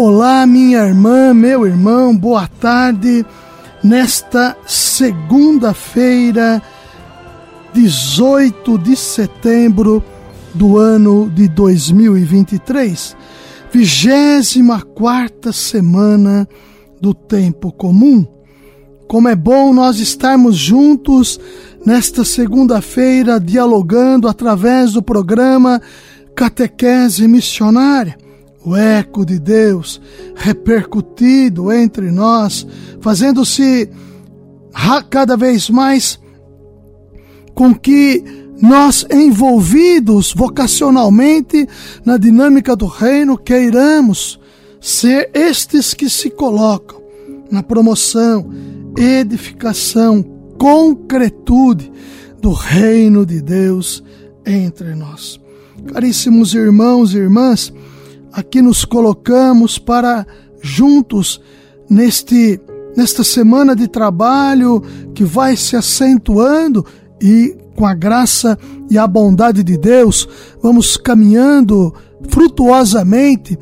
Olá, minha irmã, meu irmão, boa tarde. Nesta segunda-feira, 18 de setembro do ano de 2023, 24 semana do tempo comum. Como é bom nós estarmos juntos nesta segunda-feira, dialogando através do programa Catequese Missionária o eco de Deus repercutido entre nós, fazendo-se cada vez mais com que nós, envolvidos vocacionalmente na dinâmica do reino, queiramos ser estes que se colocam na promoção, edificação, concretude do reino de Deus entre nós. Caríssimos irmãos e irmãs, aqui nos colocamos para juntos neste nesta semana de trabalho que vai se acentuando e com a graça e a bondade de Deus, vamos caminhando frutuosamente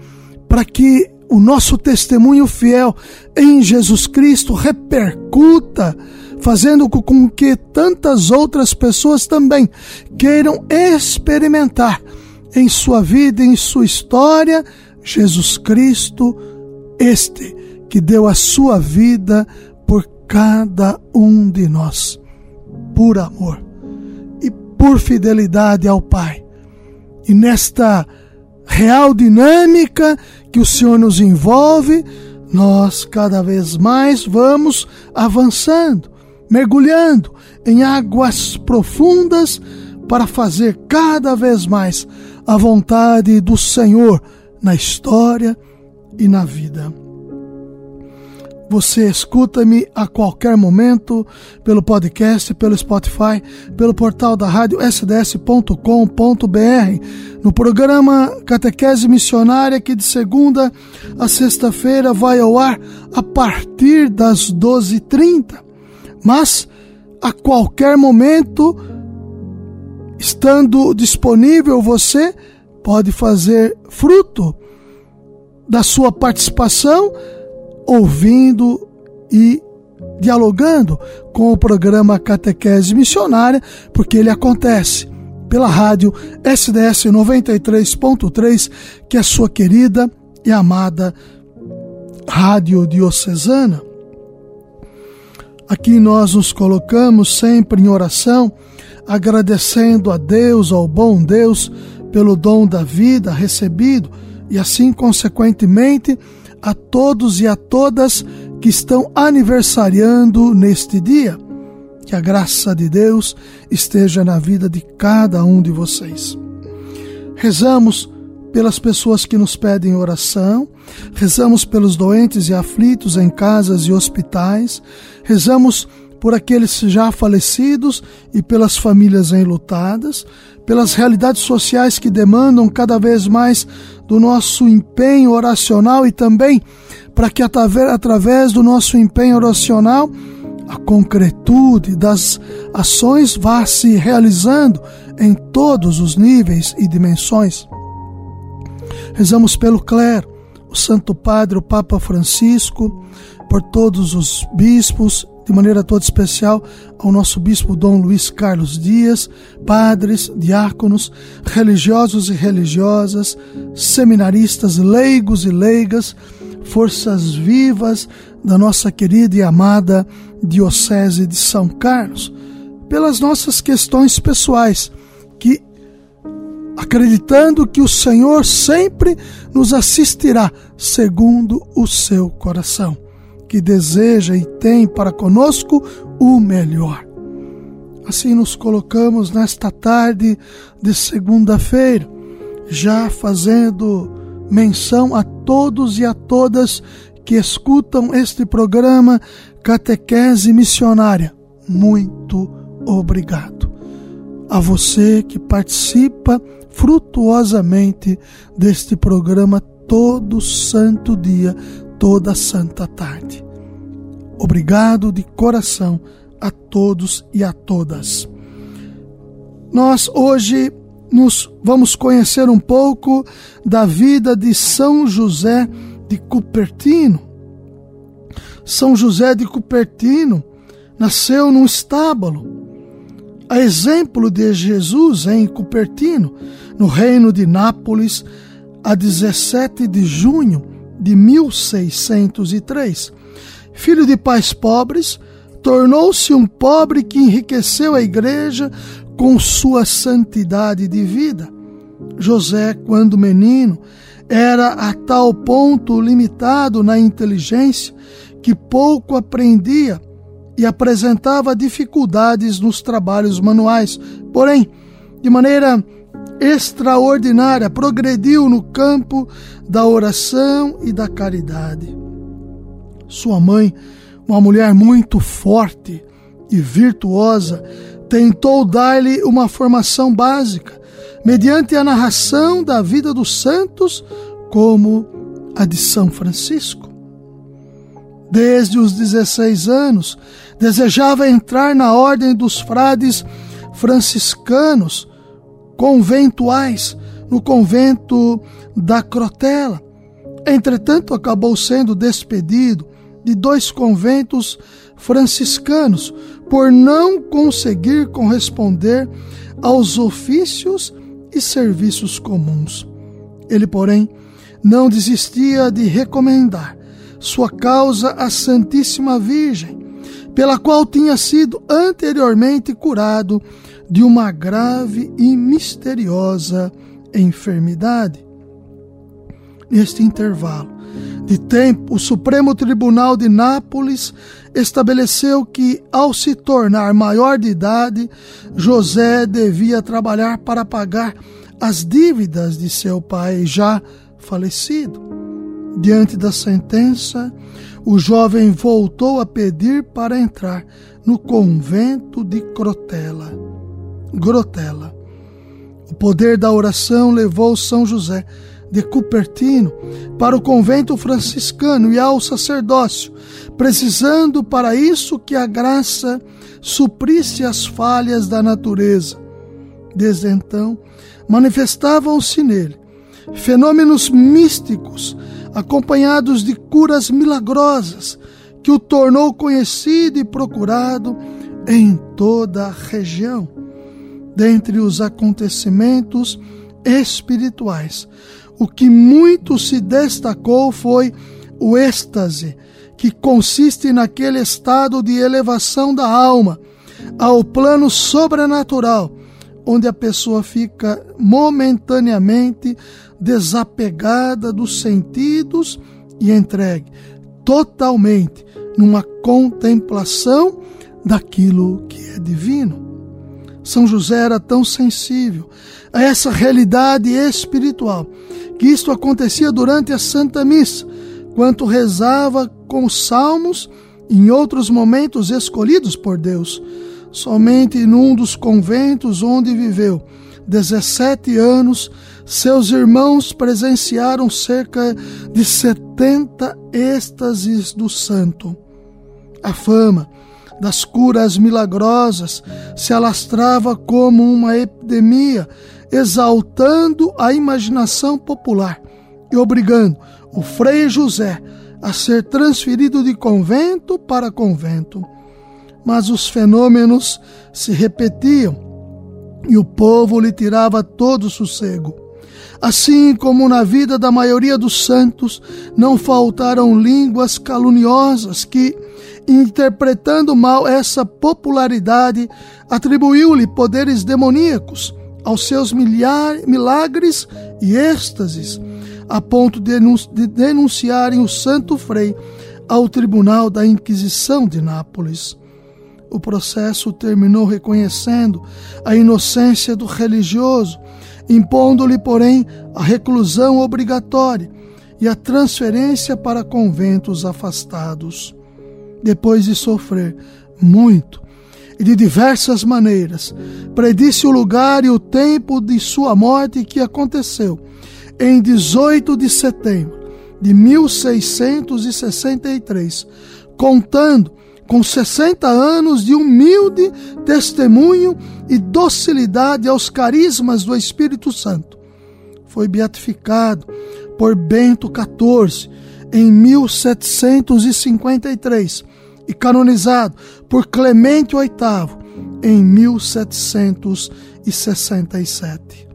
para que o nosso testemunho fiel em Jesus Cristo repercuta, fazendo com que tantas outras pessoas também queiram experimentar em sua vida, em sua história, Jesus Cristo, este que deu a sua vida por cada um de nós, por amor e por fidelidade ao Pai. E nesta real dinâmica que o Senhor nos envolve, nós cada vez mais vamos avançando, mergulhando em águas profundas para fazer cada vez mais a vontade do Senhor na história e na vida. Você escuta-me a qualquer momento pelo podcast, pelo Spotify, pelo portal da rádio sds.com.br, no programa Catequese Missionária, que de segunda a sexta-feira vai ao ar a partir das 12h30. Mas, a qualquer momento, estando disponível, você pode fazer fruto da sua participação, ouvindo e dialogando com o programa Catequese Missionária, porque ele acontece pela rádio SDS 93.3, que é sua querida e amada Rádio Diocesana. Aqui nós nos colocamos sempre em oração agradecendo a Deus, ao bom Deus, pelo dom da vida recebido e assim, consequentemente, a todos e a todas que estão aniversariando neste dia. Que a graça de Deus esteja na vida de cada um de vocês. Rezamos pelas pessoas que nos pedem oração, rezamos pelos doentes e aflitos em casas e hospitais, rezamos por aqueles já falecidos e pelas famílias enlutadas, pelas realidades sociais que demandam cada vez mais do nosso empenho oracional e também para que através do nosso empenho oracional a concretude das ações vá se realizando em todos os níveis e dimensões. Rezamos pelo clero, o Santo Padre, o Papa Francisco, por todos os bispos de maneira toda especial ao nosso bispo Dom Luiz Carlos Dias, padres, diáconos, religiosos e religiosas, seminaristas, leigos e leigas, forças vivas da nossa querida e amada Diocese de São Carlos, pelas nossas questões pessoais, que acreditando que o Senhor sempre nos assistirá segundo o seu coração que deseja e tem para conosco o melhor. Assim nos colocamos nesta tarde de segunda-feira, já fazendo menção a todos e a todas que escutam este programa Catequese Missionária. Muito obrigado. A você que participa frutuosamente deste programa todo santo dia, toda santa tarde. Obrigado de coração a todos e a todas. Nós hoje nos vamos conhecer um pouco da vida de São José de Cupertino. São José de Cupertino nasceu num estábulo. A exemplo de Jesus em Cupertino, no reino de Nápoles, a 17 de junho de 1603. Filho de pais pobres, tornou-se um pobre que enriqueceu a igreja com sua santidade de vida. José, quando menino, era a tal ponto limitado na inteligência que pouco aprendia e apresentava dificuldades nos trabalhos manuais. Porém, de maneira extraordinária, progrediu no campo da oração e da caridade. Sua mãe, uma mulher muito forte e virtuosa, tentou dar-lhe uma formação básica, mediante a narração da vida dos santos, como a de São Francisco. Desde os 16 anos, desejava entrar na ordem dos frades franciscanos conventuais, no convento da Crotela. Entretanto, acabou sendo despedido de dois conventos franciscanos por não conseguir corresponder aos ofícios e serviços comuns. Ele, porém, não desistia de recomendar sua causa à Santíssima Virgem, pela qual tinha sido anteriormente curado de uma grave e misteriosa enfermidade. Neste intervalo de tempo, o Supremo Tribunal de Nápoles estabeleceu que, ao se tornar maior de idade, José devia trabalhar para pagar as dívidas de seu pai já falecido. Diante da sentença, o jovem voltou a pedir para entrar no convento de Crotela. Grotela. O poder da oração levou São José de Cupertino para o convento franciscano e ao sacerdócio, precisando para isso que a graça suprisse as falhas da natureza. Desde então, manifestavam-se nele fenômenos místicos acompanhados de curas milagrosas que o tornou conhecido e procurado em toda a região. Dentre os acontecimentos espirituais, o que muito se destacou foi o êxtase, que consiste naquele estado de elevação da alma ao plano sobrenatural, onde a pessoa fica momentaneamente desapegada dos sentidos e entregue totalmente numa contemplação daquilo que é divino. São José era tão sensível a essa realidade espiritual que isto acontecia durante a Santa Missa, quanto rezava com salmos em outros momentos escolhidos por Deus. Somente num dos conventos onde viveu 17 anos, seus irmãos presenciaram cerca de 70 êxtases do santo. A fama das curas milagrosas se alastrava como uma epidemia exaltando a imaginação popular e obrigando o Frei José a ser transferido de convento para convento. Mas os fenômenos se repetiam e o povo lhe tirava todo o sossego. Assim como na vida da maioria dos santos, não faltaram línguas caluniosas que, interpretando mal essa popularidade, atribuiu-lhe poderes demoníacos aos seus milhar, milagres e êxtases, a ponto de denunciarem o Santo Frei ao Tribunal da Inquisição de Nápoles. O processo terminou reconhecendo a inocência do religioso, impondo-lhe, porém, a reclusão obrigatória e a transferência para conventos afastados. Depois de sofrer muito e de diversas maneiras, predisse o lugar e o tempo de sua morte que aconteceu em 18 de setembro de 1663, contando com 60 anos de humilde testemunho e docilidade aos carismas do Espírito Santo. Foi beatificado por Bento XIV em 1753 e canonizado por Clemente VIII em 1767.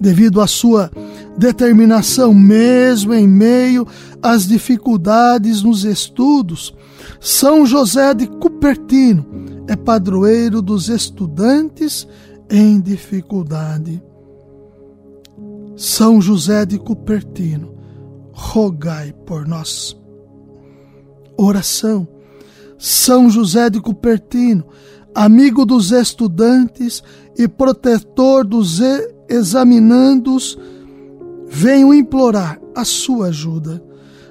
Devido à sua determinação, mesmo em meio às dificuldades nos estudos, São José de Cupertino é padroeiro dos estudantes em dificuldade. São José de Cupertino, rogai por nós. Oração. São José de Cupertino, amigo dos estudantes e protetor dos examinandos, venho implorar a sua ajuda.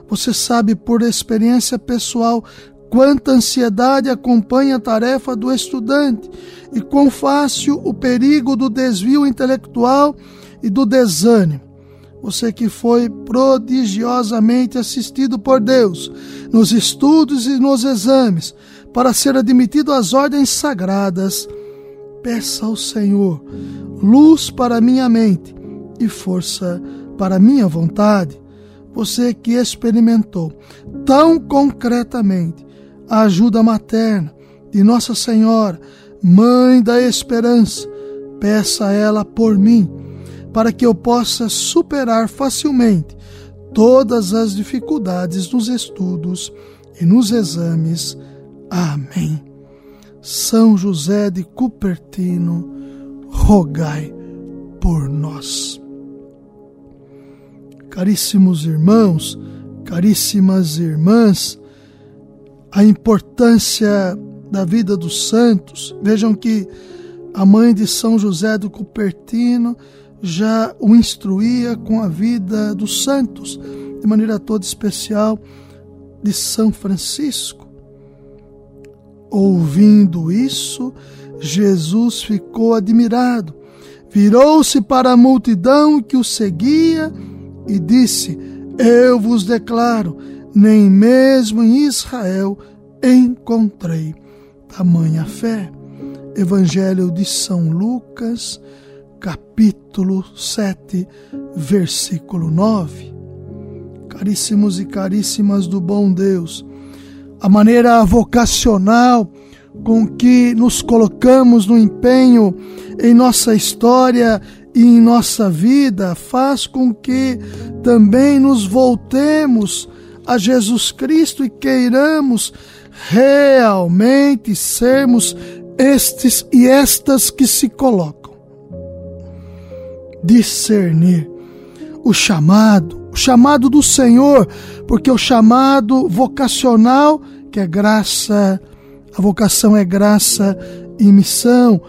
Você sabe por experiência pessoal quanta ansiedade acompanha a tarefa do estudante e quão fácil o perigo do desvio intelectual e do desânimo. Você que foi prodigiosamente assistido por Deus nos estudos e nos exames para ser admitido às ordens sagradas, peça ao Senhor luz para minha mente e força para minha vontade. Você que experimentou tão concretamente a ajuda materna de Nossa Senhora, Mãe da Esperança, peça a ela por mim para que eu possa superar facilmente todas as dificuldades nos estudos e nos exames. Amém. São José de Cupertino, rogai por nós. Caríssimos irmãos, caríssimas irmãs, a importância da vida dos santos. Vejam que a mãe de São José do Cupertino já o instruía com a vida dos santos, de maneira toda especial de São Francisco. Ouvindo isso, Jesus ficou admirado, virou-se para a multidão que o seguia e disse: Eu vos declaro, nem mesmo em Israel encontrei tamanha fé. Evangelho de São Lucas, capítulo 7, versículo 9. Caríssimos e caríssimas do bom Deus, a maneira vocacional com que nos colocamos no empenho em nossa história e em nossa vida faz com que também nos voltemos a Jesus Cristo e queiramos realmente sermos estes e estas que se colocam discernir o chamado, o chamado do Senhor, porque o chamado vocacional, que é graça, a vocação é graça e missão,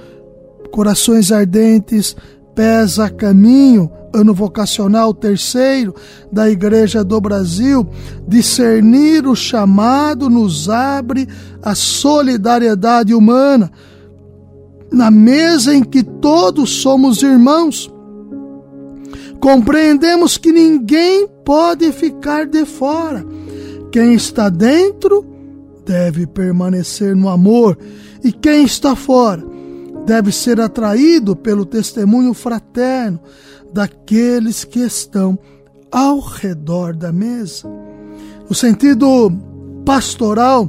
corações ardentes, pés a caminho, ano vocacional terceiro da Igreja do Brasil, discernir o chamado nos abre a solidariedade humana, na mesa em que todos somos irmãos compreendemos que ninguém pode ficar de fora. Quem está dentro deve permanecer no amor, e quem está fora deve ser atraído pelo testemunho fraterno daqueles que estão ao redor da mesa. No sentido pastoral,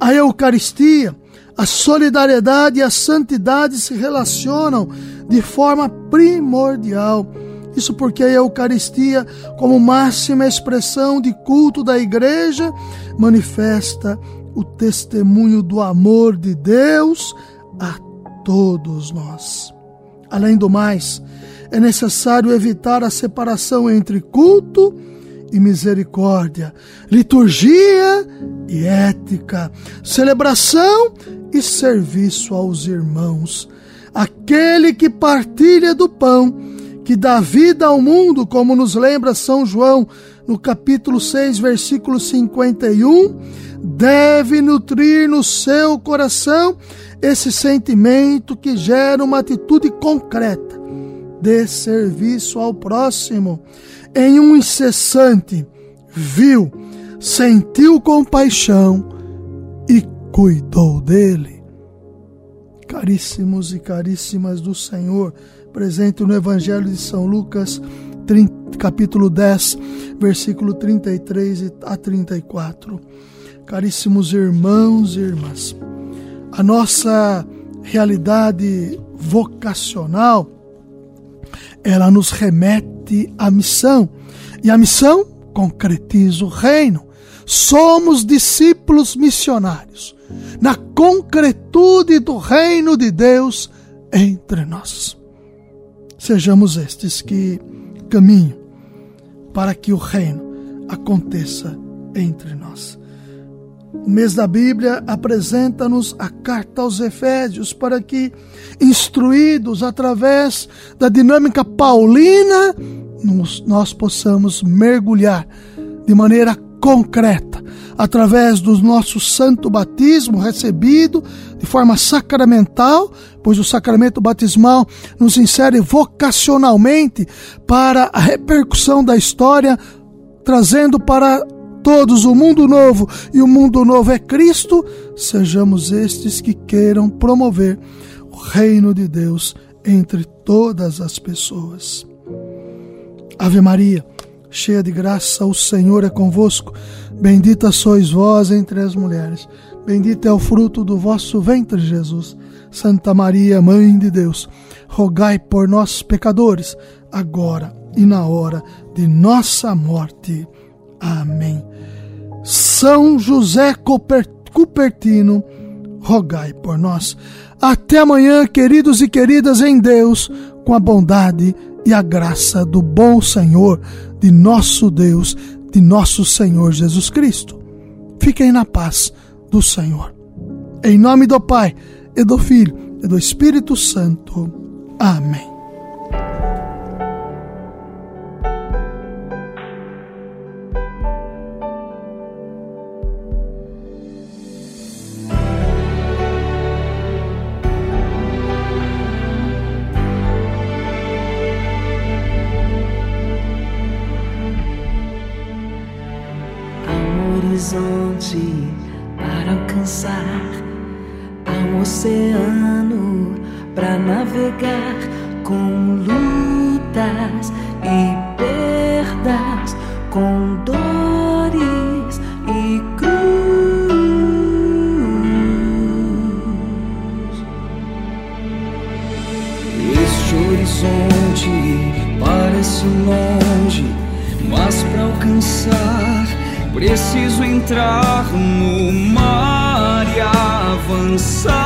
a Eucaristia, a solidariedade e a santidade se relacionam de forma primordial. Isso porque a Eucaristia, como máxima expressão de culto da Igreja, manifesta o testemunho do amor de Deus a todos nós. Além do mais, é necessário evitar a separação entre culto e misericórdia, liturgia e ética, celebração e serviço aos irmãos. Aquele que partilha do pão que dá vida ao mundo, como nos lembra São João no capítulo 6, versículo 51, deve nutrir no seu coração esse sentimento que gera uma atitude concreta de serviço ao próximo em um incessante, viu, sentiu compaixão e cuidou dele. Caríssimos e caríssimas do Senhor, presente no Evangelho de São Lucas, 30, capítulo 10, versículo 33 a 34. Caríssimos irmãos e irmãs, a nossa realidade vocacional, ela nos remete à missão. E a missão concretiza o reino. Somos discípulos missionários na concretude do reino de Deus entre nós. Sejamos estes que caminham para que o reino aconteça entre nós. O mês da Bíblia apresenta-nos a carta aos Efésios para que, instruídos através da dinâmica paulina, nós possamos mergulhar de maneira concreta através do nosso santo batismo recebido de forma sacramental, pois o sacramento batismal nos insere vocacionalmente para a repercussão da história, trazendo para todos o mundo novo, e o mundo novo é Cristo, sejamos estes que queiram promover o reino de Deus entre todas as pessoas. Ave Maria, cheia de graça, o Senhor é convosco. Bendita sois vós entre as mulheres. Bendito é o fruto do vosso ventre, Jesus. Santa Maria, Mãe de Deus, rogai por nós, pecadores, agora e na hora de nossa morte. Amém. São José Cupertino, rogai por nós. Até amanhã, queridos e queridas em Deus, com a bondade e a graça do bom Senhor, de nosso Deus, de nosso Senhor Jesus Cristo. Fiquem na paz do Senhor. Em nome do Pai, e do Filho, e do Espírito Santo. Amém. Avançar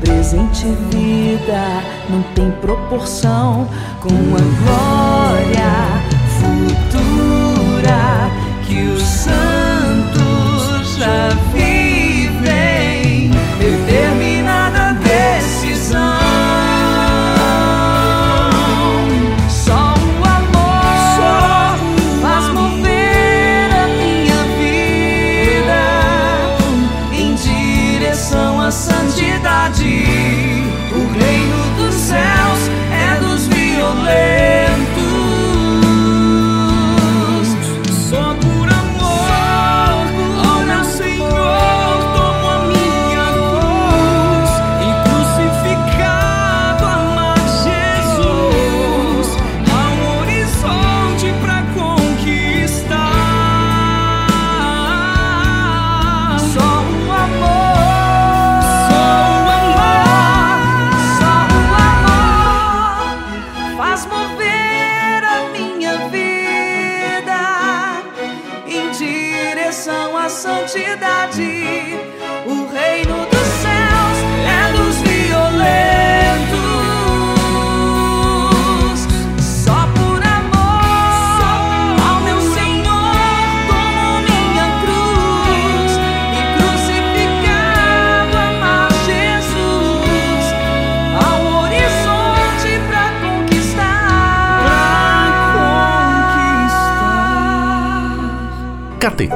presente vida não tem proporção com a glória futura que os santos já vivem.